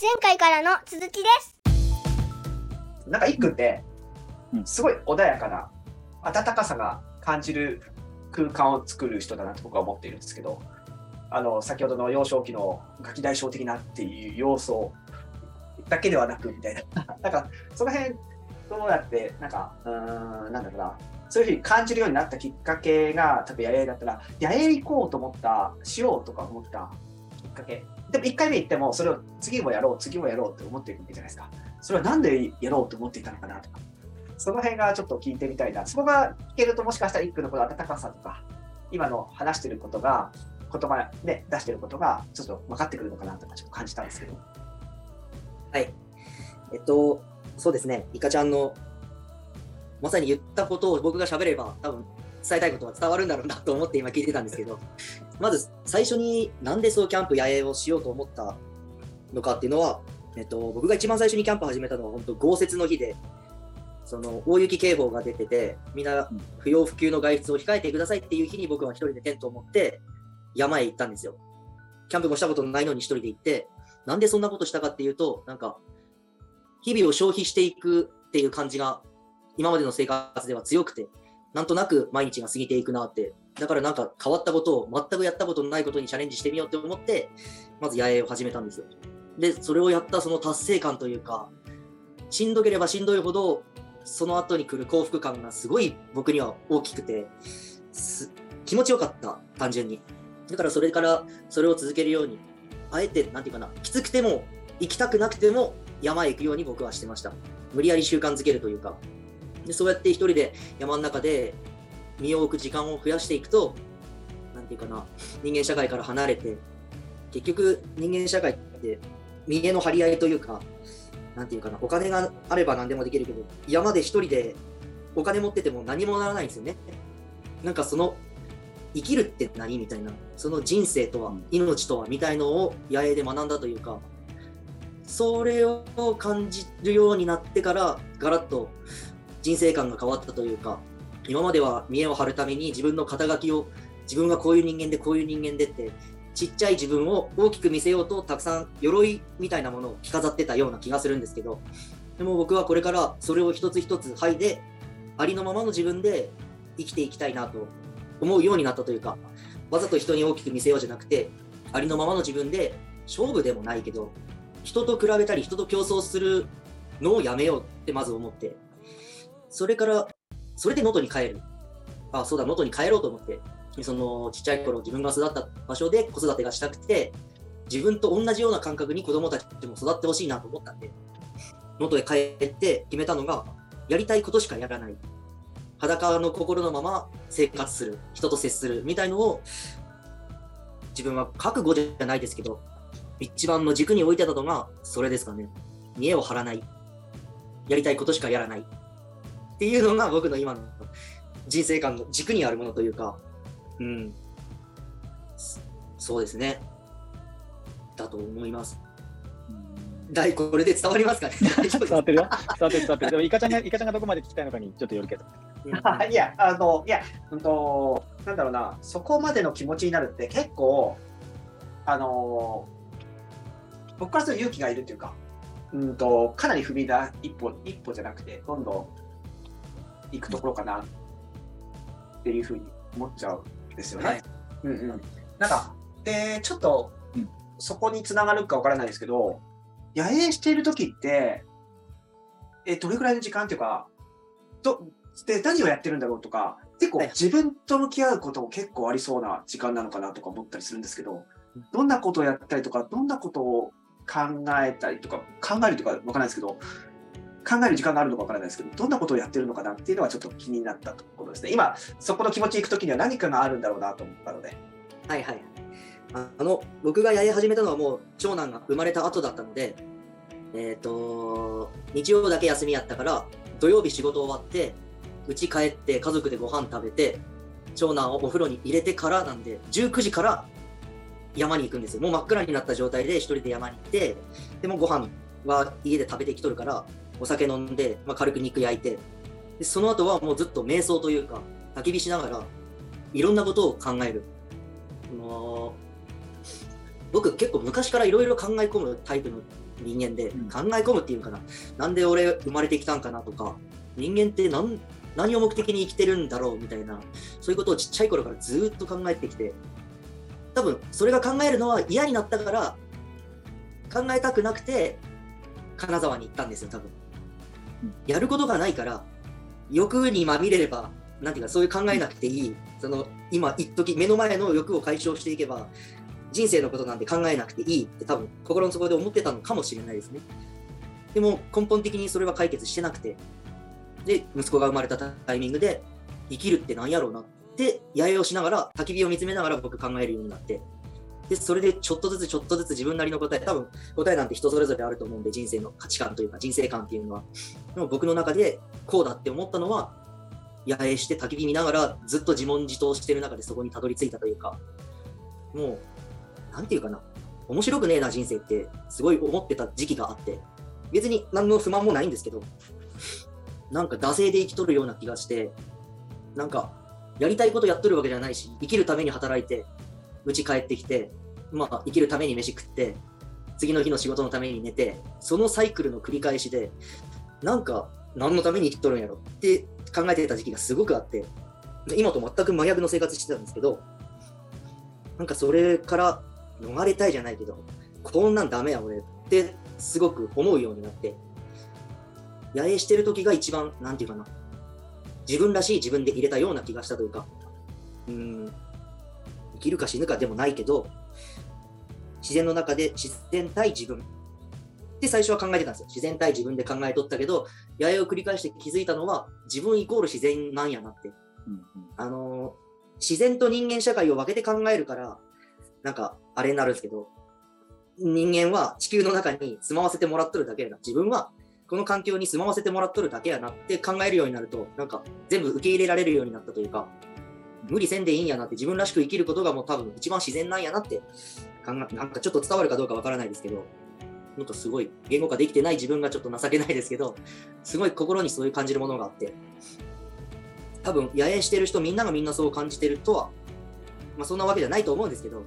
前回からの続きです。なんか一君ってうん。すごい穏やかな温かさが感じる空間を作る人だなと僕は思っているんですけどあの先ほどの幼少期のガキ大将的なっていう要素だけではなくみたいな。なんかその辺どうやってなんかうーんなんだろうな。そういうふうに感じるようになったきっかけが多分八重だったら八重行こうと思ったしようとか思ったきっかけでも1回目行ってもそれを次もやろう次もやろうって思っていくわけじゃないですか。それはなんでやろうと思っていたのかなとか。その辺がちょっと聞いてみたいな。そこが聞けるともしかしたら一句のこの温かさとか今の話してることが言葉で出してることがちょっと分かってくるのかなとかちょっと感じたんですけど。はい。えっと、そうですね、イカちゃんの、まさに言ったことを僕が喋れば、多分伝えたいことは伝わるんだろうなと思って今聞いてたんですけど、まず最初になんでそうキャンプ野営をしようと思ったのかっていうのは、えっと、僕が一番最初にキャンプ始めたのは本当豪雪の日で、その大雪警報が出てて、みんな不要不急の外出を控えてくださいっていう日に僕は一人でテントを持って山へ行ったんですよ。キャンプもしたことないのに一人で行って、なんでそんなことしたかっていうと、なんか、日々を消費していくっていう感じが、今までの生活では強くて、なんとなく毎日が過ぎていくなって、だからなんか変わったことを、全くやったことのないことにチャレンジしてみようって思って、まず野営を始めたんですよ。で、それをやったその達成感というか、しんどければしんどいほど、その後に来る幸福感がすごい僕には大きくて、気持ちよかった、単純に。だからそれからそれを続けるように、あえて、なんていうかな、きつくても、行きたくなくても山へ行くように僕はしてました。無理やり習慣づけるというか。でそうやって一人で山の中で身を置く時間を増やしていくと、なんていうかな、人間社会から離れて、結局人間社会って見栄の張り合いというか、なんていうかな、お金があれば何でもできるけど、山で一人でお金持ってても何もならないんですよね。なんかその生きるって何みたいな、その人生とは、命とはみたいのを野営で学んだというか、それを感じるようになってから、ガラッと人生観が変わったというか、今までは見栄を張るために自分の肩書きを、自分がこういう人間で、こういう人間でって、ちっちゃい自分を大きく見せようと、たくさん鎧みたいなものを着飾ってたような気がするんですけど、でも僕はこれからそれを一つ一つ剥いで、ありのままの自分で生きていきたいなと思うようになったというか、わざと人に大きく見せようじゃなくて、ありのままの自分で勝負でもないけど、人と比べたり人と競争するのをやめようってまず思って、それから、それで能登に帰る。あ、そうだ、能登に帰ろうと思って、そのちっちゃい頃自分が育った場所で子育てがしたくて、自分と同じような感覚に子供たちも育ってほしいなと思ったんで、能登へ帰って決めたのが、やりたいことしかやらない。裸の心のまま生活する、人と接するみたいのを、自分は覚悟じゃないですけど、一番の軸に置いてたのが、それですかね。見栄を張らない。やりたいことしかやらない。っていうのが僕の今の人生観の軸にあるものというか、うん。そそうですね。だと思います。だいこれで伝わりますかね？伝わってるよ。伝わってる伝わってる。でもイカちゃんがイカちゃんがどこまで聞きたいのかにちょっとよるけど。う んいや、あの、いや、うんと、なんだろうな、そこまでの気持ちになるって結構、あの、僕からすると勇気がいるっていうか、うんと、かなり踏みだ一歩、一歩じゃなくて、どんどん行くところかなっていうふうに思っちゃうんですよね。はいうんうん。なんか、で、ちょっとうん、そこにつながるかわからないですけど、野営している時って、え、どれくらいの時間っていうか、どで何をやってるんだろうとか、結構はい自分と向き合うことも結構ありそうな時間なのかなとか思ったりするんですけど、どんなことをやったりとか、どんなことを考えたりとか、考えるとかわからないですけど、考える時間があるのかわからないですけど、どんなことをやってるのかなっていうのはちょっと気になったところですね。今、そこの気持ちいくときには何かがあるんだろうなと思ったので。はいはい。あの、僕がやり始めたのはもう長男が生まれた後だったので、えっ、と、日曜だけ休みやったから、土曜日仕事終わって、家帰って家族でご飯食べて、長男をお風呂に入れてからなんで、19時から山に行くんですよ。もう真っ暗になった状態で一人で山に行って、でもご飯は家で食べてきとるから、お酒飲んで、まあ、軽く肉焼いて、でその後はもうずっと瞑想というか、焚き火しながら、いろんなことを考える。もう僕結構昔からいろいろ考え込むタイプの人間で、うん考え込むっていうかな、なんで俺生まれてきたんかなとか、人間って何何を目的に生きてるんだろうみたいな、そういうことをちっちゃい頃からずっと考えてきて、多分それが考えるのは嫌になったから、考えたくなくて、金沢に行ったんですよ、多分うん。やることがないから、欲にまみれれば、なんていうか、そういう考えなくていい、その今、一時目の前の欲を解消していけば、人生のことなんて考えなくていいって多分心の底で思ってたのかもしれないですね。でも根本的にそれは解決してなくて、で、息子が生まれたタイミングで、生きるって何やろうなって、やえをしながら、焚き火を見つめながら僕考えるようになって、で、それでちょっとずつちょっとずつ自分なりの答え、多分答えなんて人それぞれあると思うんで、人生の価値観というか人生観っていうのは。でも僕の中でこうだって思ったのは、野営して焚き火見ながらずっと自問自答してる中でそこにたどり着いたというか、もう、なんていうかな、面白くねえな人生ってすごい思ってた時期があって、別に何の不満もないんですけど、なんか惰性で生きとるような気がして、なんかやりたいことやっとるわけじゃないし、生きるために働いて、家帰ってきて、まあ生きるために飯食って、次の日の仕事のために寝て、そのサイクルの繰り返しで、なんか何のために生きとるんやろ？って考えてた時期がすごくあって、今と全く真逆の生活してたんですけど、なんかそれから逃れたいじゃないけど、こんなんダメや俺ってすごく思うようになって、野営してる時が一番、なんていうかな、自分らしい自分で入れたような気がしたというか、うん、きるか死ぬかでもないけど、自然の中で自然対自分って最初は考えてたんですよ。自然対自分で考えとったけど、野営を繰り返して気づいたのは、自分イコール自然なんやなって。うんあのー自然と人間社会を分けて考えるから、なんか、あれになるんですけど、人間は地球の中に住まわせてもらっとるだけやな。自分はこの環境に住まわせてもらっとるだけやなって考えるようになると、なんか全部受け入れられるようになったというか、無理せんでいいんやなって、自分らしく生きることがもう多分一番自然なんやなって考え、なんかちょっと伝わるかどうかわからないですけど、なんかすごい言語化できてない自分がちょっと情けないですけど、すごい心にそういう感じるものがあって、多分野営してる人みんながみんなそう感じてるとは、まあそんなわけじゃないと思うんですけど、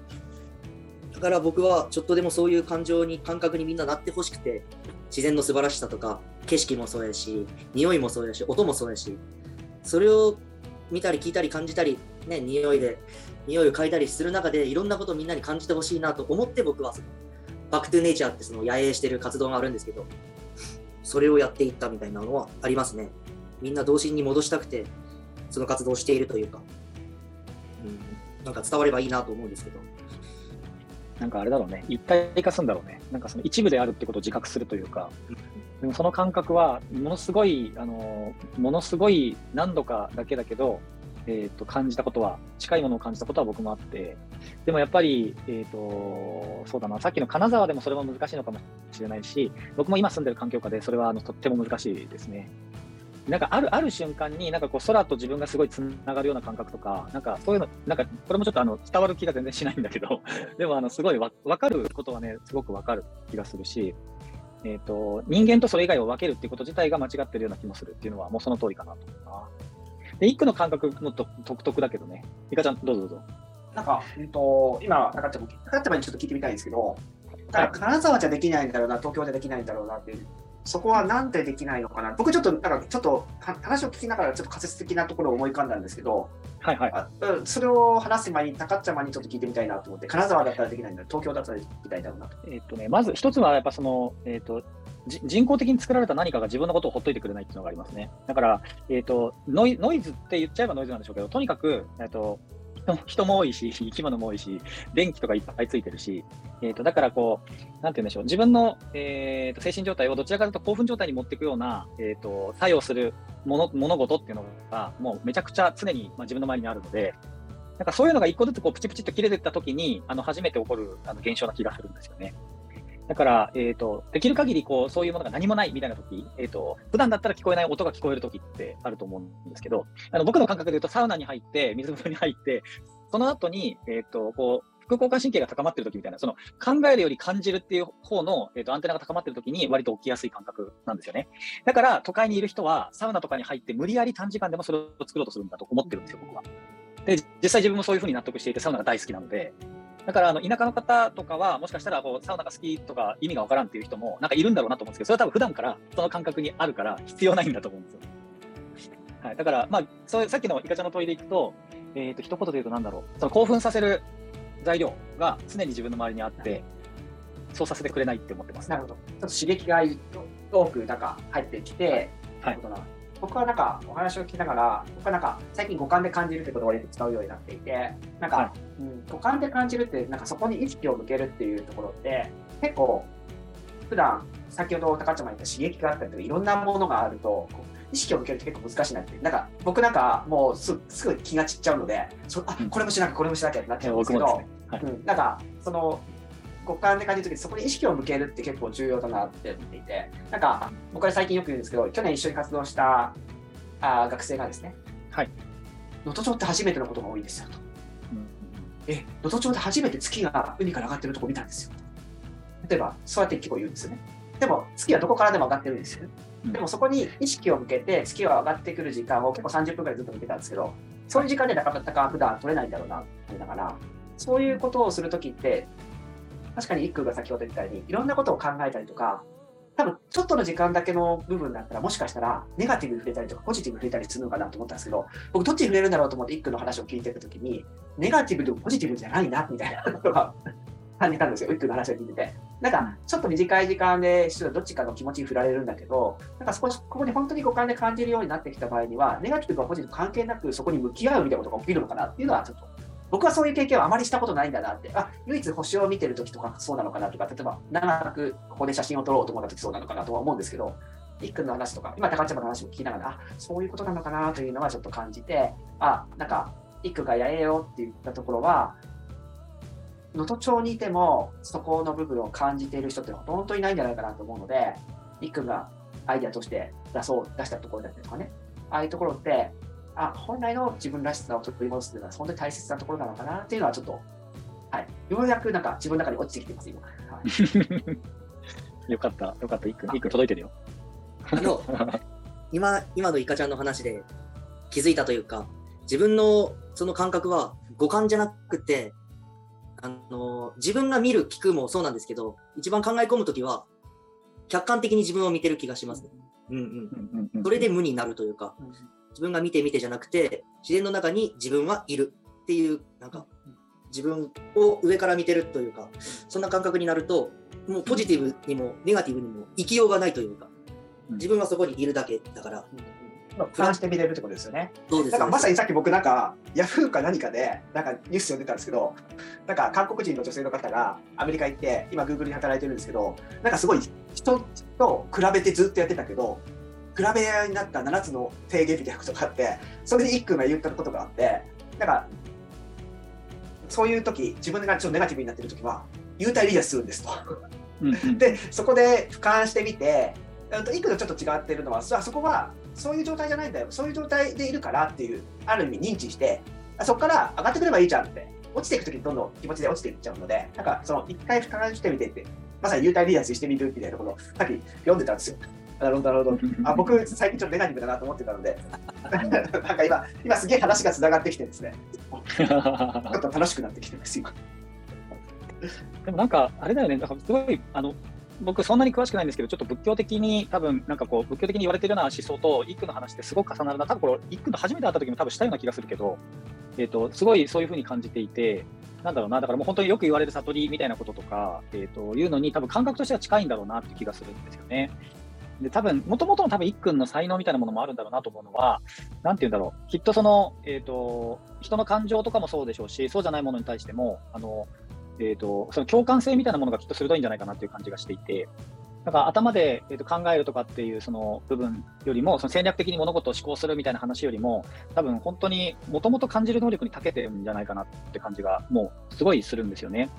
だから僕はちょっとでもそういう感情に、感覚にみんななってほしくて、自然の素晴らしさとか、景色もそうやし、匂いもそうやし、音もそうやし、それを見たり聞いたり感じたり、ね、匂いで、匂いを嗅いだりする中で、いろんなことをみんなに感じてほしいなと思って僕はその、バックトゥネイチャーってその野営してる活動があるんですけど、それをやっていったみたいなのはありますね。みんな童心に戻したくて、その活動をしているというか、うん、なんか伝わればいいなと思うんですけど。なんかあれだろうね、一体化するんだろうね。なんかその一部であるってことを自覚するというか、でもその感覚は、ものすごい、あの、ものすごい何度かだけだけど、えっ、と、感じたことは、近いものを感じたことは僕もあって、でもやっぱり、えっ、と、そうだな、さっきの金沢でもそれも難しいのかもしれないし、僕も今住んでる環境下でそれはあのとっても難しいですね。なんかあるある瞬間に、なんかこう空と自分がすごいつながるような感覚とか、なんかそういうの、なんかこれもちょっとあの伝わる気が全然しないんだけど、でもあのすごいわ分かることはね、すごく分かる気がするし、えっ、と、人間とそれ以外を分けるっていうこと自体が間違ってるような気もするっていうのはもうその通りかなと思うな。で、一句の感覚もと独特だけどね。いかちゃん、どうぞどうぞ。なんか、うんと、今、中ちゃんも、中ちゃんにちょっと聞いてみたいんですけど、だから金沢じゃできないんだろうな、東京じゃできないんだろうなっていう、そこはなんでできないのかな？僕ちょっと、なんかちょっとは話を聞きながら、ちょっと仮説的なところを思い浮かんだんですけど、はいはい。あうんそれを話す前に、高っちゃまにちょっと聞いてみたいなと思って、金沢だったらできないんだ、東京だったらできないんだろうなと。えっとね、まず一つはやっぱその、えっ、と、じ人工的に作られた何かが自分のことをほっといてくれないっていうのがありますね。だから、えっ、とノイ、ノイズって言っちゃえばノイズなんでしょうけど、とにかく、えっ、と、人人も多いし、生き物も多いし、電気とかいっぱいついてるし、えっ、と、だからこう、なんて言うんでしょう、自分の、えー、と精神状態をどちらかというと興奮状態に持っていくような、えっ、と、作用するもの物事っていうのが、もうめちゃくちゃ常に、まあ、自分の前にあるので、なんかそういうのが一個ずつこうプチプチっと切れていったときに、あの初めて起こるあの現象な気がするんですよね。だから、えっ、と、できる限りこう、そういうものが何もないみたいな時、えっ、と、普段だったら聞こえない音が聞こえる時ってあると思うんですけど、あの僕の感覚で言うとサウナに入って、水風呂に入って、その後に、えっ、と、こう、副交感神経が高まってる時みたいな、その考えるより感じるっていう方の、えっとアンテナが高まってる時に割と起きやすい感覚なんですよね。だから都会にいる人はサウナとかに入って無理やり短時間でもそれを作ろうとするんだと思ってるんですよ、僕は。で、実際自分もそういうふうに納得していてサウナが大好きなので、だからあの田舎の方とかは、もしかしたらこうサウナが好きとか意味がわからんっていう人もなんかいるんだろうなと思うんですけど、それは多分普段からその感覚にあるから必要ないんだと思うんですよ。はい、だから、まあ、そうさっきのイカちゃんの問いでいくと、えっ、と、一言で言うとなんだろう、その興奮させる材料が常に自分の周りにあって、そうさせてくれないって思ってます。なるほど。ちょっと刺激が多くなんか入ってきて、はいな僕はなんかお話を聞きながら、僕はなんか最近五感で感じるってことをよく使うようになっていて、なんか、はうん、五感で感じるって、なんかそこに意識を向けるっていうところって、結構、普段先ほど高ちゃんも言った刺激があったりとか、いろんなものがあると、意識を向けるって結構難しいなって。なんか僕なんかもうすすぐ気が散っちゃうので、そあうんこれもしなきゃこれもしなきゃってなっちゃうんですけど、ね。はい。うん、なんかその五感で感じるときそこに意識を向けるって結構重要だなって思っていてなんか僕は最近よく言うんですけど去年一緒に活動したあー学生がですねはい。能登町って初めてのことが多いんですよと。うんえ能登町で初めて月が海から上がってるとこ見たんですよ。例えばそうやって結構言うんですよね。でも月はどこからでも上がってるんですようん。でもそこに意識を向けて月が上がってくる時間を結構30分ぐらいずっと見てたんですけどそういう時間でなかなか普段取れないんだろうなってながらそういうことをするときって確かに一空が先ほど言ったようにいろんなことを考えたりとか多分ちょっとの時間だけの部分だったらもしかしたらネガティブに触れたりとかポジティブに触れたりするのかなと思ったんですけど僕どっちに触れるんだろうと思って一空の話を聞いてたときにネガティブでもポジティブじゃないなみたいなことが 感じたんですよ。一空の話を聞いてて。なんかちょっと短い時間でちょっとどっちかの気持ちに振られるんだけどなんか少しここに本当に五感で感じるようになってきた場合にはネガティブかポジティブ関係なくそこに向き合うみたいなことが起きるのかなっていうのはちょっと僕はそういう経験はあまりしたことないんだなって、あ唯一星を見てるときとかそうなのかなとか、例えば長くここで写真を撮ろうと思ったときそうなのかなとは思うんですけど、一君の話とか、今、高ちゃんの話も聞きながら、あそういうことなのかなというのはちょっと感じて、あなんか、一君がやれよって言ったところは、能登町にいても、そこの部分を感じている人って本当にいないんじゃないかなと思うので、一君がアイデアとして出そう、出したところだったりとかね、ああいうところって、あ本来の自分らしさを取り戻すというのは本当に大切なところなのかなっていうのはちょっと、はい、ようやくなんか自分の中に落ちてきてます、今。はい、よかった、よかった。一句、一句届いてるよ。あの今今のイカちゃんの話で気づいたというか自分のその感覚は五感じゃなくてあの自分が見る聞くもそうなんですけど一番考え込むときは客観的に自分を見てる気がします、うんうん、うんうんそれで無になるというか自分が見て見てじゃなくて自然の中に自分はいるっていうなんか自分を上から見てるというかそんな感覚になるともうポジティブにもネガティブにも生きようがないというか自分はそこにいるだけだから。まあ、俯瞰して見れるってことですよね。そうです。まさににさっき僕なんか、ヤフーか何かで、なんかニュース読んでたんですけど、なんか韓国人の女性の方がアメリカ行って、今、グーグルに働いてるんですけど、なんかすごい人と比べてずっとやってたけど、比べ合いになった7つの提言みたいなことがあって、それで一君が言ったことがあって、なんか、そういう時自分がちょっとネガティブになってる時は、幽体離脱するんですと。うんうん で、そこで俯瞰してみて、うんといくらちょっと違ってるのは、そそこはそういう状態じゃないんだよ、そういう状態でいるからっていう、ある意味認知して、あそこから上がってくればいいじゃんって、落ちていくときにどんどん気持ちで落ちていっちゃうので、なんかその一回俯瞰してみてって、まさに幽体離脱してみるみたいなことをさっき読んでたんですよ。なるほど、なるほど。あ僕、最近ちょっとネガティブだなと思ってたので、なんか今、今すげえ話がつながってきてですね、ちょっと楽しくなってきてます、今。でもなんか、あれだよね、なんかすごい、あの、僕そんなに詳しくないんですけど、ちょっと仏教的に、多分なんかこう、仏教的に言われてるような思想と、一句の話ってすごく重なるな。多分これ、一句の初めて会った時も多分したような気がするけど、えっ、と、すごいそういうふうに感じていて、なんだろうな、だからもう本当によく言われる悟りみたいなこととか、えっ、と、いうのに多分感覚としては近いんだろうなって気がするんですよね。で、多分、もともとの多分一君の才能みたいなものもあるんだろうなと思うのは、なんて言うんだろう。きっとその、えっ、と、人の感情とかもそうでしょうし、そうじゃないものに対しても、あの、えー、とその共感性みたいなものがきっと鋭いんじゃないかなっていう感じがしていて、だか頭で、えー、と考えるとかっていうその部分よりも、その戦略的に物事を思考するみたいな話よりも、多分本当にもともと感じる能力に長けてるんじゃないかなって感じが、もうすごいするんですよね。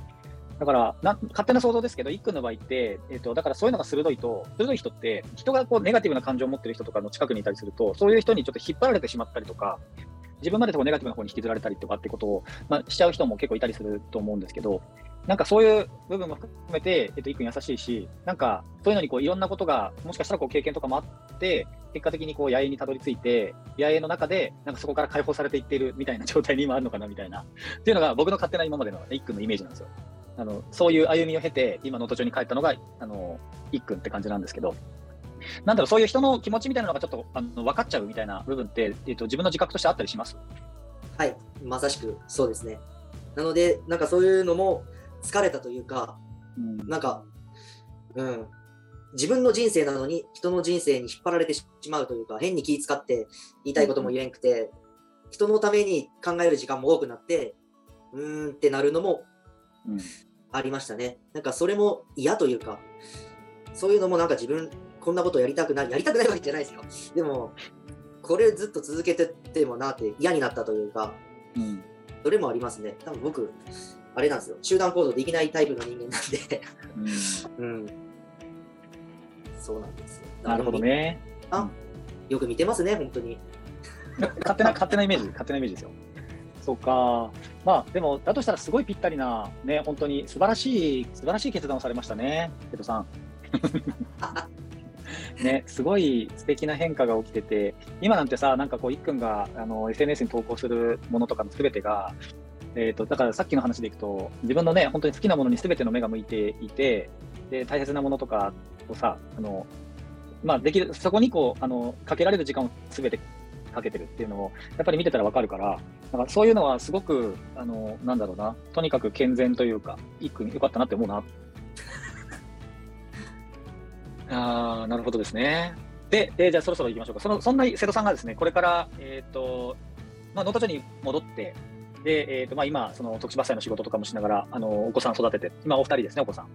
だからな、勝手な想像ですけど、一君の場合って、えー、とだからそういうのが鋭いと、鋭い人って、人がこうネガティブな感情を持ってる人とかの近くにいたりすると、そういう人にちょっと引っ張られてしまったりとか、自分までこうネガティブな方に引きずられたりとかってことを、まあ、しちゃう人も結構いたりすると思うんですけど、なんかそういう部分も含めて、えっと、いくん優しいし、なんかそういうのにこういろんなことが、もしかしたらこう経験とかもあって、結果的にこう野営にたどり着いて、野営の中で、なんかそこから解放されていっているみたいな状態に今あるのかなみたいな、っていうのが僕の勝手な今までのいっくんのイメージなんですよ。あのそういう歩みを経て、今、能登町に帰ったのが、あのいっくんって感じなんですけど、なんだろう、そういう人の気持ちみたいなのがちょっとあの分かっちゃうみたいな部分って、えっと、自分の自覚としてあったりします？はい、まさしくそうですね。なので、なんかそういうのも疲れたというか、うん。なんか、うん、自分の人生なのに人の人生に引っ張られてしまうというか、変に気使って言いたいことも言えんくて、人のために考える時間も多くなって、うーんってなるのもうんありましたね。なんかそれも嫌というか、そういうのもなんか自分、こんなことやりたくない、やりたくないわけじゃないですよ。でも、これずっと続けてってもなって嫌になったというか、うんそれもありますね。多分僕、あれなんですよ。集団行動できないタイプの人間なんで、うんうん。そうなんですよ。なるほどね。よく見てますね、本当に。勝手な、勝手なイメージ、勝手なイメージですよ。そうか。まあ、でも、だとしたらすごいぴったりな、ね、本当に素晴らしい、素晴らしい決断をされましたね、瀬戸さん。ね、すごい素敵な変化が起きてて、今なんてさ、なんかこう、いっくんがあの SNS に投稿するものとかのすべてが、えー、とだからさっきの話でいくと、自分のね、本当に好きなものにすべての目が向いていて、で大切なものとかをさ、あのまあ、できるそこにこうあのかけられる時間をすべてかけてるっていうのを、やっぱり見てたらわかるから、なんかそういうのはすごく、あのなんだろうな、とにかく健全というか、いっくんよかったなって思うな。あーなるほどですね。で、えーじゃあそろそろ行きましょうか。そのそんな瀬戸さんがですね、これから、えっ、と、まあ、能登町に戻って、で、えっ、と、まあ、今、その徳島祭の仕事とかもしながら、あの、お子さん育てて、今お二人ですね、お子さん。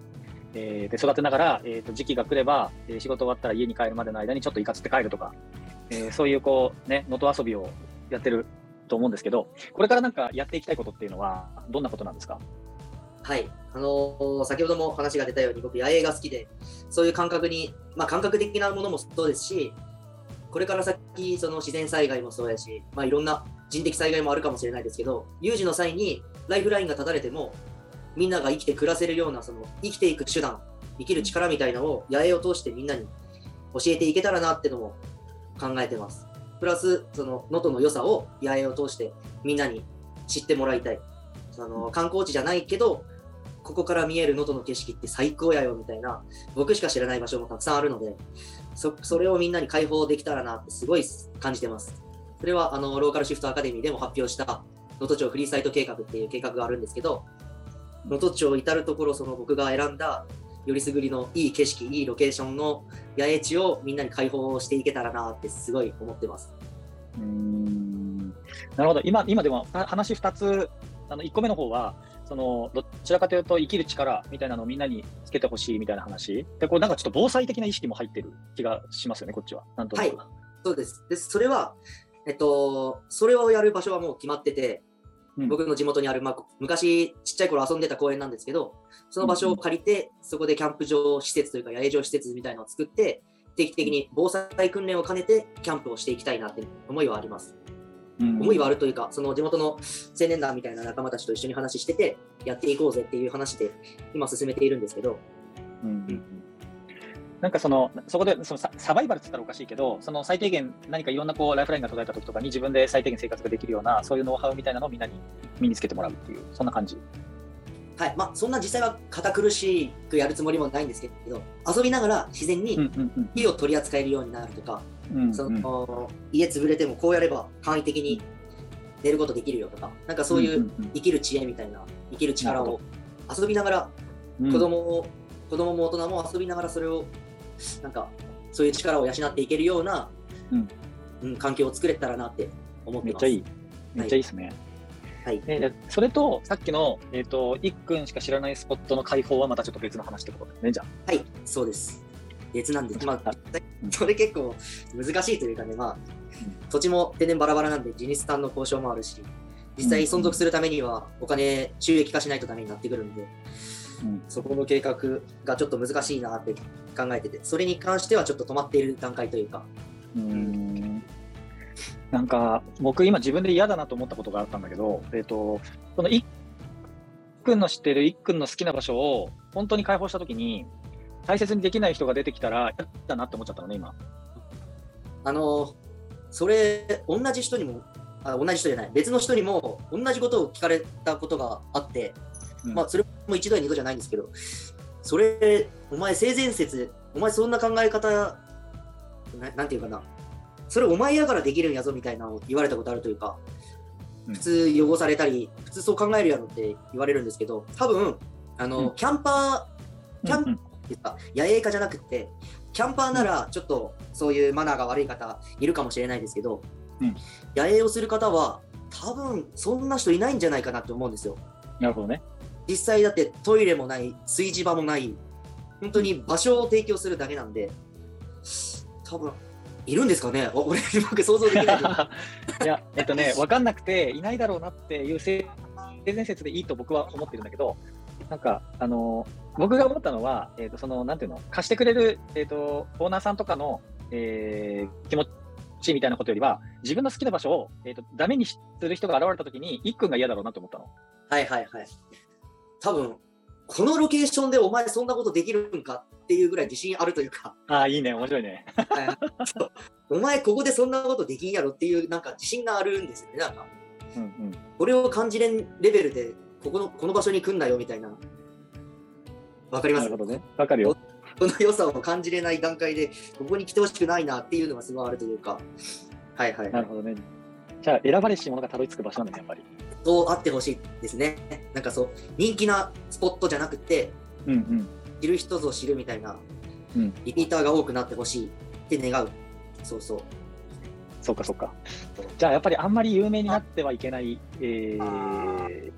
えーで、育てながら、えっ、と、時期が来れば、えー仕事終わったら家に帰るまでの間にちょっとイカ釣って帰るとか、えーそういう、こう、ね、能登遊びをやってると思うんですけど、これからなんかやっていきたいことっていうのは、どんなことなんですか？はい。あのー先ほども話が出たように、僕、野営が好きで、そういう感覚に、まあ、感覚的なものもそうですし、これから先、その自然災害もそうやし、まあ、いろんな人的災害もあるかもしれないですけど、有事の際にライフラインが断たれても、みんなが生きて暮らせるような、その生きていく手段、生きる力みたいなのを野営を通してみんなに教えていけたらなってのも考えてます。プラス、その能登の良さを野営を通してみんなに知ってもらいたい。その観光地じゃないけど、ここから見える能登の景色って最高やよみたいな、僕しか知らない場所もたくさんあるので、そそれをみんなに開放できたらなってすごい感じてます。それはあのローカルシフトアカデミーでも発表した能登町フリーサイト計画っていう計画があるんですけど、能登町至るところその僕が選んだよりすぐりのいい景色、いいロケーションの野営地をみんなに開放していけたらなってすごい思ってます。うーんなるほど、今、今でもあ話2つ、あの1個目の方は、そのどちらかというと生きる力みたいなのをみんなにつけてほしいみたいな話。で、これなんかちょっと防災的な意識も入ってる気がしますよね、こっちは。なんとなく。そうです。でそれは、えっと、それをやる場所はもう決まってて、うん。僕の地元にある、まあ、昔ちっちゃい頃遊んでた公園なんですけど、その場所を借りて、そこでキャンプ場施設というか野営場施設みたいなのを作って、定期的に防災訓練を兼ねてキャンプをしていきたいなって思いはあります。うん。思いはあるというか、その地元の青年団みたいな仲間たちと一緒に話してて、やっていこうぜっていう話で今進めているんですけど、うんうんうんなんかその、そこでそのササバイバルって言ったらおかしいけど、その最低限何かいろんなこうライフラインが途絶えた時とかに自分で最低限生活ができるような、そういうノウハウみたいなのをみんなに身につけてもらうっていう、そんな感じ。はい、まあそんな実際は堅苦しくやるつもりもないんですけど、遊びながら自然うんにうん。火を取り扱えるようになるとか、そうんうん。の家潰れてもこうやれば簡易的に寝ることできるよとか、なんかそういううん生きる知恵みたいな、生きる力を遊びながら、うん子供を、子供も大人も遊びながらそれを、なんかそういう力を養っていけるような、うんうん環境を作れたらなって思ってます。めっちゃいい。めっちゃいいですね。はい。ででそれと、さっきの、えっ、と、いっくんしか知らないスポットの開放はまたちょっと別の話ってことですね、じゃあ。はい、そうです。別なんです。まあうん、それ結構難しいというかね、まあ、土地も天然バラバラなんで、地主さんの交渉もあるし、実際存続するためにはお金収益化しないとダメになってくるんで、うんそこの計画がちょっと難しいなって考えてて、それに関してはちょっと止まっている段階というか、うーん。なんか僕今自分で嫌だなと思ったことがあったんだけど、えっとそのいくんの知ってるいっくんの好きな場所を本当に開放したときに、大切にできない人が出てきたら、やだなって思っちゃったのね、今。あの、それ、同じ人にも、あ同じ人じゃない、別の人にも同じことを聞かれたことがあって、うん。まあ、それも一度や二度じゃないんですけど、それ、お前、性善説、お前、そんな考え方、ななんていうかな、それ、お前やからできるんやぞみたいなのを言われたことあるというか、うん。普通汚されたり、普通そう考えるやろって言われるんですけど、多分あの、うん。キャンパー、キャンうん。うん野営家じゃなくて、キャンパーならちょっとそういうマナーが悪い方いるかもしれないですけど、うん。野営をする方は多分そんな人いないんじゃないかなって思うんですよ。なるほどね。実際だってトイレもない、炊事場もない、本当に場所を提供するだけなんで、多分いるんですかね？お俺、うまく想像できない。いや、えっとね、分かんなくて、いないだろうなっていう性善説でいいと僕は思ってるんだけど、なんか、あの僕が思ったのは、えっとそのなんていうの、貸してくれる、えっとオーナーさんとかの、えー気持ちみたいなことよりは、自分の好きな場所を、えっとダメにする人が現れたときに、いっくんが嫌だろうなと思ったの。はいはいはい。多分このロケーションでお前そんなことできるんかっていうぐらい自信あるというか、ああ、いいね、面白いね。お前ここでそんなことできんやろっていうなんか自信があるんですよね。なんかうんうん。これを感じれんレベルでここのこの場所に来んなよみたいな。わかります？なるほどね。わかるよ。この良さを感じれない段階でここに来てほしくないなっていうのがすごいあるというか。はいはい。なるほどね。じゃあ、選ばれし者がたどり着く場所なんだね、やっぱり。そうあってほしいですね。なんかそう人気なスポットじゃなくてうんうん。知る人ぞ知るみたいな、うんリピーターが多くなってほしいって願う。そうそう。そうかそうか。じゃあやっぱりあんまり有名になってはいけない、えー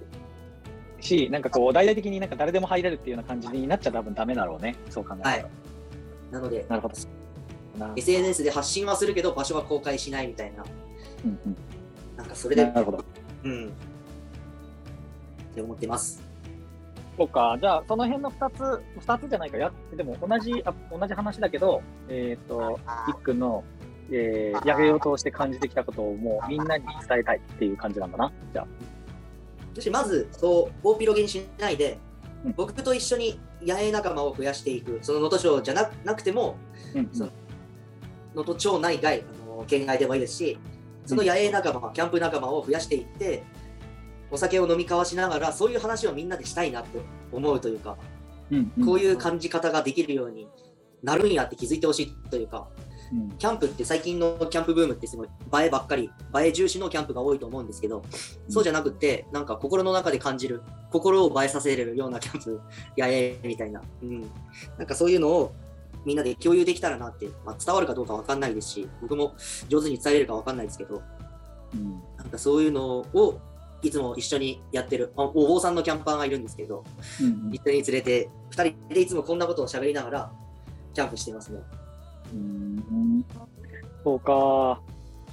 し、なんかこう大々的になんか誰でも入れるっていうような感じになっちゃ多分ダメだろうね。そう考えると。はいなので、なるほど。な SNS で発信はするけど場所は公開しないみたいな。うんうん、なんかそれで、なるほど。うん。って思ってます。そうか。じゃあその辺の2つ、2つじゃないか。やでも同じあ同じ話だけど、えっ、と、いっくんの、えー、野営を通して感じてきたことをもうみんなに伝えたいっていう感じなんだな。じゃあ。そしてまず、そう、大広げにしないでうん、僕と一緒に野営仲間を増やしていく。その能登町じゃななくても、うんうん能登町内外、あの県外でもいいですし、その野営仲間、キャンプ仲間を増やしていって、お酒を飲み交わしながら、そういう話をみんなでしたいなって思うというか、うんうん。こういう感じ方ができるようになるんやって気づいてほしいというか、うん。キャンプって最近のキャンプブームってすごい映えばっかり、映え重視のキャンプが多いと思うんですけど、そうじゃなくて、なんか心の中で感じる、心を映えさせれるようなキャンプ、やえみたいな、うん。なんかそういうのをみんなで共有できたらなって、まあ、伝わるかどうかわかんないですし、僕も上手に伝えれるかわかんないですけど、うん。なんかそういうのをいつも一緒にやってる、あお坊さんのキャンパーがいるんですけど、うん一緒に連れて、二人でいつもこんなことを喋りながら、キャンプしてますね。うんそうか。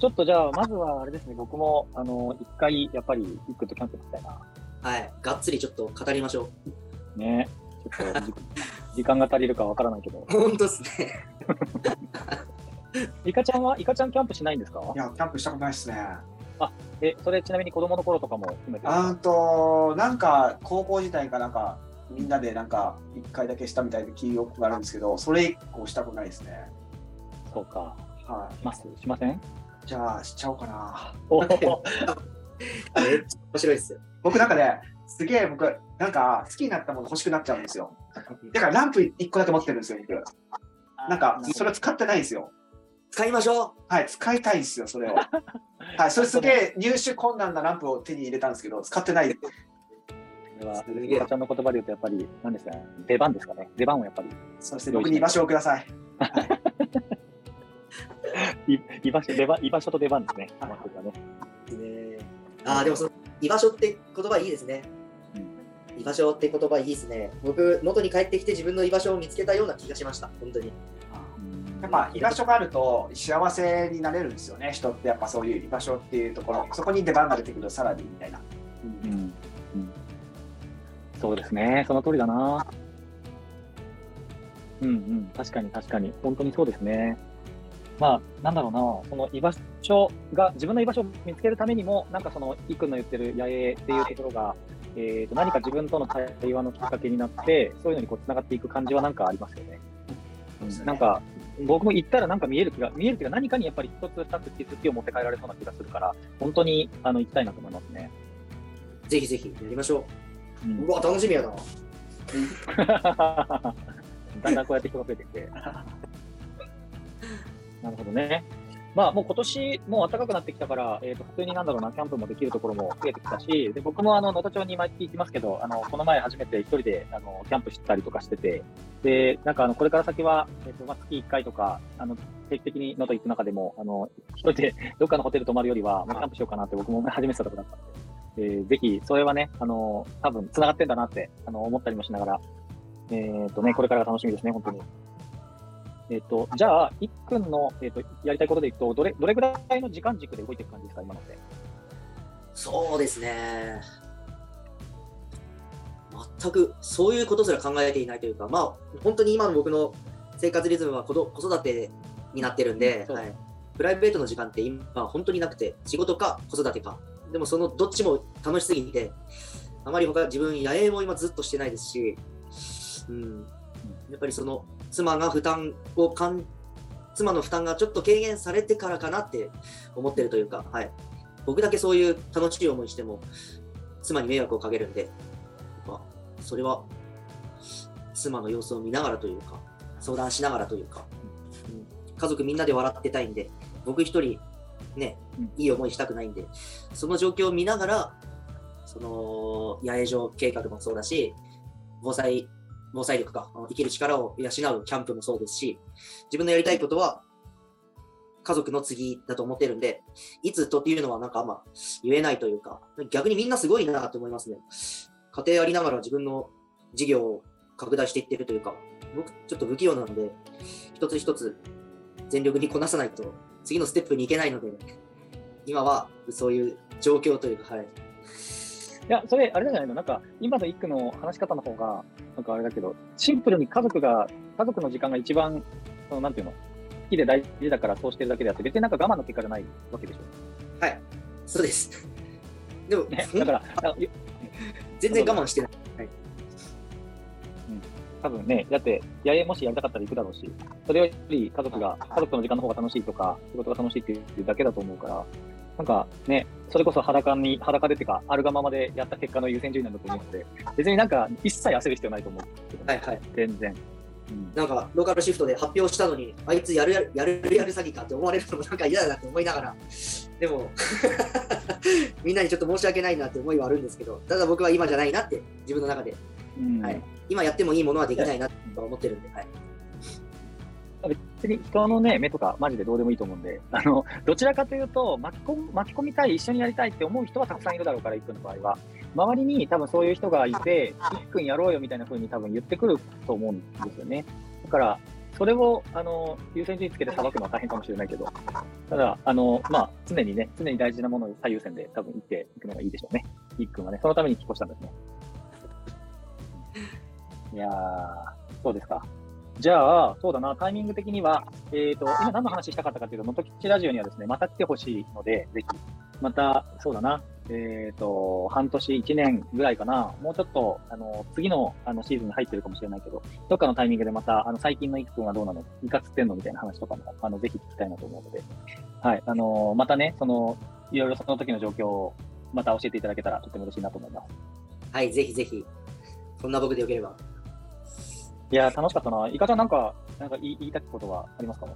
ちょっとじゃあ、まずはあれですね、僕も、あの、一回、やっぱり、いっくんとキャンプ行きたいな。はい。がっつりちょっと語りましょね。ちょっと時、時間が足りるかわからないけどう。。本当っすね。イカちゃんは、イカちゃんキャンプしないんですか？いや、キャンプしたことないですね。え、それちなみに子供の頃とかも含めて？あーと、なんか、高校時代かなんか、みんなでなんか、一回だけしたみたいな記憶があるんですけど、それ以降したことないですね。そうか。はします？しません？い。じゃあ、しちゃおうかな。おめっちゃ面白いですよ。僕なんかね、すげえ僕、なんか、好きになったもの欲しくなっちゃうんですよ。だから、ランプ1個だけ持ってるんですよ、僕。なんか、それを使ってないんですよ。使いましょはい、使いたいんですよ、それを。はい、それすげえ入手困難なランプを手に入れたんですけど、使ってない。これは、すげえイカちゃんの言葉で言うと、やっぱり、何ですかね、出番ですかね。出番をやっぱり、そして僕に居場所をください。い 居場所、出番、居場所と出番ですね。ねああ、でもその居場所って言葉いいですね。居場所って言葉いいですね。僕、能登に帰ってきて自分の居場所を見つけたような気がしました。本当に。っぱ居場所があると幸せになれるんですよね、人ってやっぱそういう居場所っていうところ、そこに出番が出てくるとさらにみたいな。うんうんそうですね、その通りだな。うんうん、確かに確かに、本当にそうですね。まあ、なんだろうな、その居場所が、自分の居場所を見つけるためにも、なんかその、いくんの言ってる野営っていうところが、えー、と何か自分との対話のきっかけになって、そういうのにこう繋がっていく感じはなんかありますよね。なんか、僕も行ったらなんか見える気が、見える気が何かにやっぱり一つ二つ気づきを持って帰られそうな気がするから、本当にあの行きたいなと思いますね。ぜひぜひやりましょう。うんうわ、楽しみやな。だんだんこうやって人が増えてきて。なるほどね。まあもう今年、もう暖かくなってきたから、えー、と普通になんだろうな、キャンプもできるところも増えてきたし、で僕もあの能登町に毎月行きますけど、あのこの前初めて一人であのキャンプしたりとかしてて、でなんかあのこれから先は、えーとまあ、月1回とか、あの定期的に能登行く中でも、あの一人で どっかのホテル泊まるよりは、まあ、キャンプしようかなって僕も初めてたところだったんで、えーぜひ、それはね、あの多分繋がってんだなってあの思ったりもしながら、えっ、とね、これからが楽しみですね、本当に。えっ、と、じゃあ、いっくんの、えー、とやりたいことでいくと、どれどれぐらいの時間軸で動いていく感じですか、今のって。そうですね。全くそういうことすら考えていないというか、まあ、本当に今の僕の生活リズムは子ど子育てになってるんで、はい、プライベートの時間って今は本当になくて、仕事か子育てか。でもそのどっちも楽しすぎて、あまり他自分、野営も今ずっとしてないですし、うん、やっぱりその妻が負担をかん、妻の負担がちょっと軽減されてからかなって思ってるというか、はい。僕だけそういう楽しい思いしても、妻に迷惑をかけるんで、まあ、それは妻の様子を見ながらというか、相談しながらというか、うん家族みんなで笑ってたいんで、僕一人、ね、いい思いしたくないんで、その状況を見ながら、その野営場計画もそうだし、防災、防災力か、生きる力を養うキャンプもそうですし、自分のやりたいことは、家族の次だと思ってるんで、いつとっていうのはなんかあんま言えないというか、逆にみんなすごいなと思いますね。家庭ありながら自分の事業を拡大していってるというか、僕ちょっと不器用なので、一つ一つ全力にこなさないと次のステップに行けないので、今はそういう状況というか、はい。いや、それ、あれじゃないの？なんか、今の一句の話し方の方が、なんかあれだけど、シンプルに家族が、家族の時間が一番、その、なんていうの、好きで大事だからそうしてるだけであって、別になんか我慢の結果じゃないわけでしょ。はい。そうです。でも、ね、だから、全然我慢してない。多分ね、だって、野営もしやりたかったら行くだろうし、それより家族が、家族との時間の方が楽しいとか、仕事が楽しいっていうだけだと思うから、なんかね、それこそ裸に、裸でっていうか、あるがままでやった結果の優先順位なんだと思うので、別になんか一切焦る必要ないと思うはいはい。全然。うんなんか、ローカルシフトで発表したのに、あいつやるやるやるやる詐欺かって思われるのもなんか嫌だなって思いながら、でも、みんなにちょっと申し訳ないなって思いはあるんですけど、ただ僕は今じゃないなって、自分の中で、うんはい今やってもいいものはできないなと思ってるんで、はい。別に人のね、目とかマジでどうでもいいと思うんで、あの、どちらかというと、巻き込む巻き込みたい、一緒にやりたいって思う人はたくさんいるだろうから、一分の場合は。周りに多分そういう人がいて、一分やろうよみたいな風に多分言ってくると思うんですよね。だから、それを、あの、優先順位つけて裁くのは大変かもしれないけど、ただ、あの、まあ、常にね、常に大事なものを最優先で多分言っていくのがいいでしょうね。一君はね、そのために寄稿したんですね。いやー、そうですか。じゃあ、そうだな、タイミング的には、えっ、と、今何の話したかったかというと、元吉ラジオにはですね、また来てほしいので、ぜひ、また、そうだな、えっ、と、半年、1年ぐらいかな、もうちょっと、あの、次のあのシーズンに入ってるかもしれないけど、どっかのタイミングでまた、あの、最近のいく君はどうなのいかつってんのみたいな話とかも、あの、ぜひ聞きたいなと思うので、はい、あの、またね、その、いろいろその時の状況を、また教えていただけたらとても嬉しいなと思います。はい、ぜひぜひ、そんな僕でよければ。いやー、楽しかったな。いかちゃんなんか、なんか言い言いたいことはありますか？い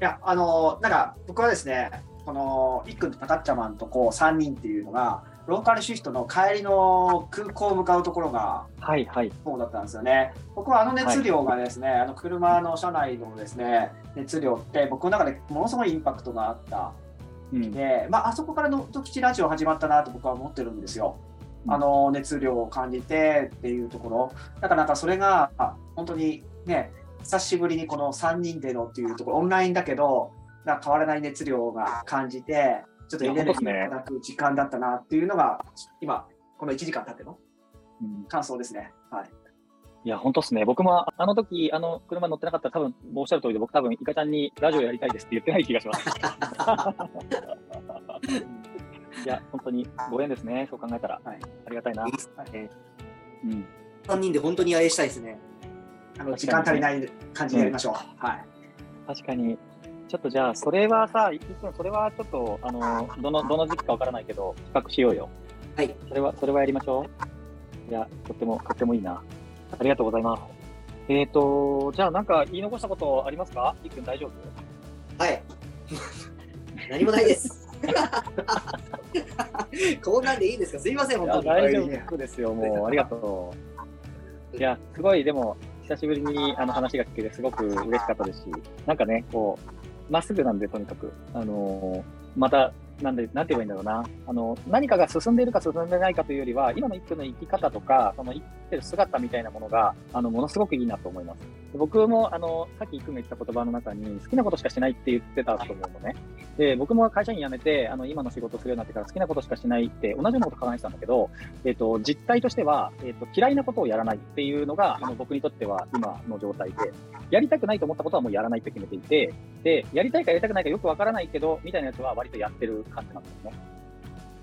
や、あの、なんか僕はですね、この、いっくんとたかっちゃまんとこう3人っていうのが、ローカルシフトの帰りの空港を向かうところがはいはい。そうだったんですよね。僕はあの熱量がですね、あの車の車内のですね、熱量って僕の中でものすごいインパクトがあったうん。で、まあ、あそこからのときちラジオ始まったなと僕は思ってるんですよ。うんあの熱量を感じてっていうところ。だからなんかそれがあ本当にね、久しぶりにこの3人でのっていうところ、オンラインだけど、な変わらない熱量が感じて、ちょっとエネルギーをいただく時間だったなっていうのが、今、この1時間経ってのうん感想ですね。はい。いや、本当っすね。僕もあの時、あの車乗ってなかったら、多分おっしゃる通りで、僕多分、イカちゃんにラジオやりたいですって言ってない気がします。いいや、本当にご縁ですね、そう考えたら。はいありがたいな。いいっすえーうん。3人で本当にあれしたいですね。あの時間足りない感じでやりましょう。はい。確かに。ちょっとじゃあ、それはさ、いつもそれはちょっと、あの、どの、どの時期かわからないけど、企画しようよ。はい。それは、それはやりましょう。いや、とっても、とってもいいな。ありがとうございます。えっ、と、じゃあ、なんか言い残したことありますか？いっくん大丈夫？はい。何もないです。こんなんでいいですか？すいません、本当に。大丈夫ですよ、もう、ありがとう。いや、すごい、でも、久しぶりにあの話が聞けて、すごく嬉しかったですし、なんかね、こう、まっすぐなんで、とにかく、あのーまた、なんで、なんて言えばいいんだろうな、あの、何かが進んでいるか進んでないかというよりは、今の一分の生き方とか、その生きてる姿みたいなものが、あの、ものすごくいいなと思います。僕も、あの、さっき一君が言った言葉の中に、好きなことしかしないって言ってたと思うのね。で、僕も会社員辞めて、あの、今の仕事するようになってから好きなことしかしないって、同じようなこと考えてたんだけど、えっ、と、実態としては、えっ、と、嫌いなことをやらないっていうのが、あの、僕にとっては今の状態で、やりたくないと思ったことはもうやらないって決めていて、で、やりたいかやりたくないかよくわからないけど、みたいなやつは割とやってる感じなんですね。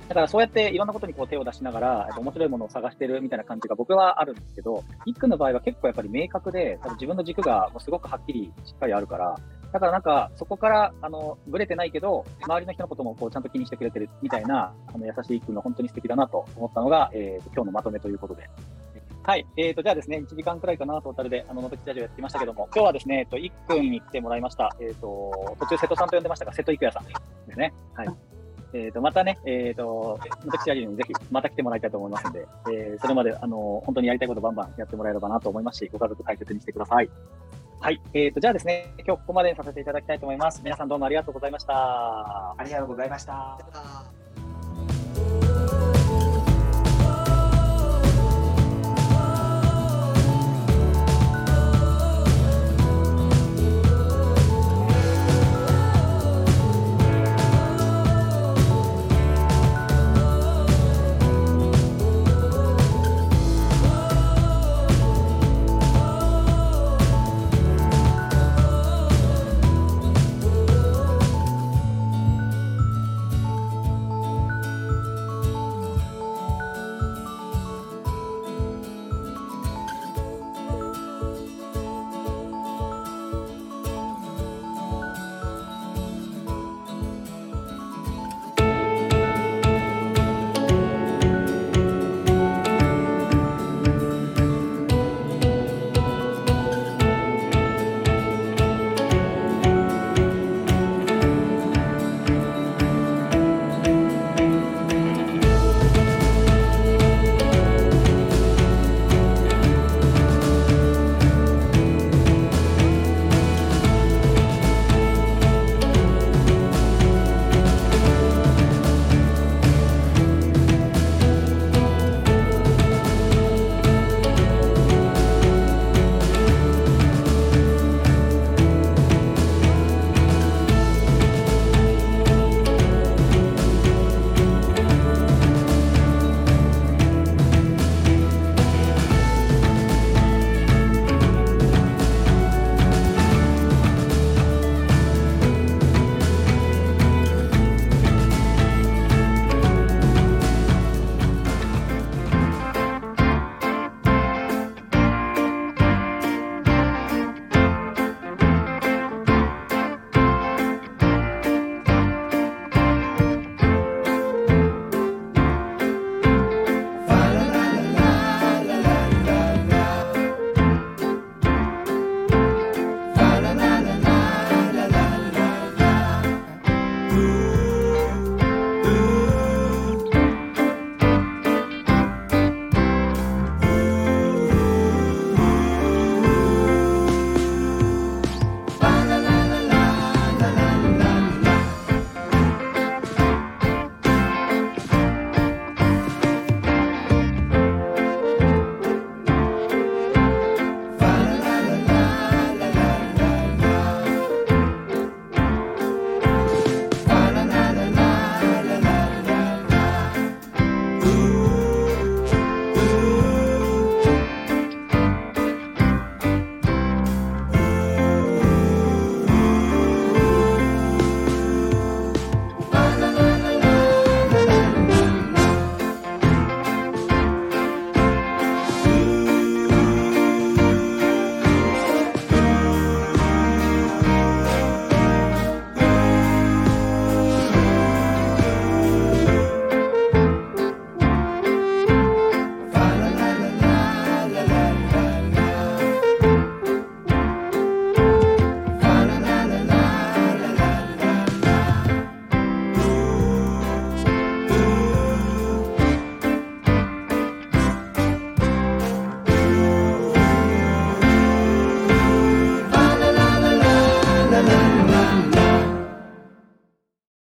だからそうやっていろんなことにこう手を出しながら、えっと面白いものを探してるみたいな感じが僕はあるんですけど、一君の場合は結構やっぱり明確で、多分自分の軸がもうすごくはっきりしっかりあるから、だからなんかそこからあのブレてないけど、周りの人のこともこうちゃんと気にしてくれてるみたいなあの優しい一君が本当に素敵だなと思ったのが、えーと今日のまとめということで。はい。えーと、じゃあですね、1時間くらいかな、トータルで、あの、のときラジオやってきましたけども、今日はですね、えっと、いっくんに来てもらいました。えっ、と、途中瀬戸さんと呼んでましたが、瀬戸育也さんですね。はい。えっ、と、またね、えっ、と、のときラジオにぜひ、また来てもらいたいと思いますので、えーそれまで、あの、本当にやりたいことバンバンやってもらえればなと思いますし、ご家族大切にしてください。はい。えっ、と、じゃあですね、今日ここまでにさせていただきたいと思います。皆さんどうもありがとうございました。ありがとうございました。あー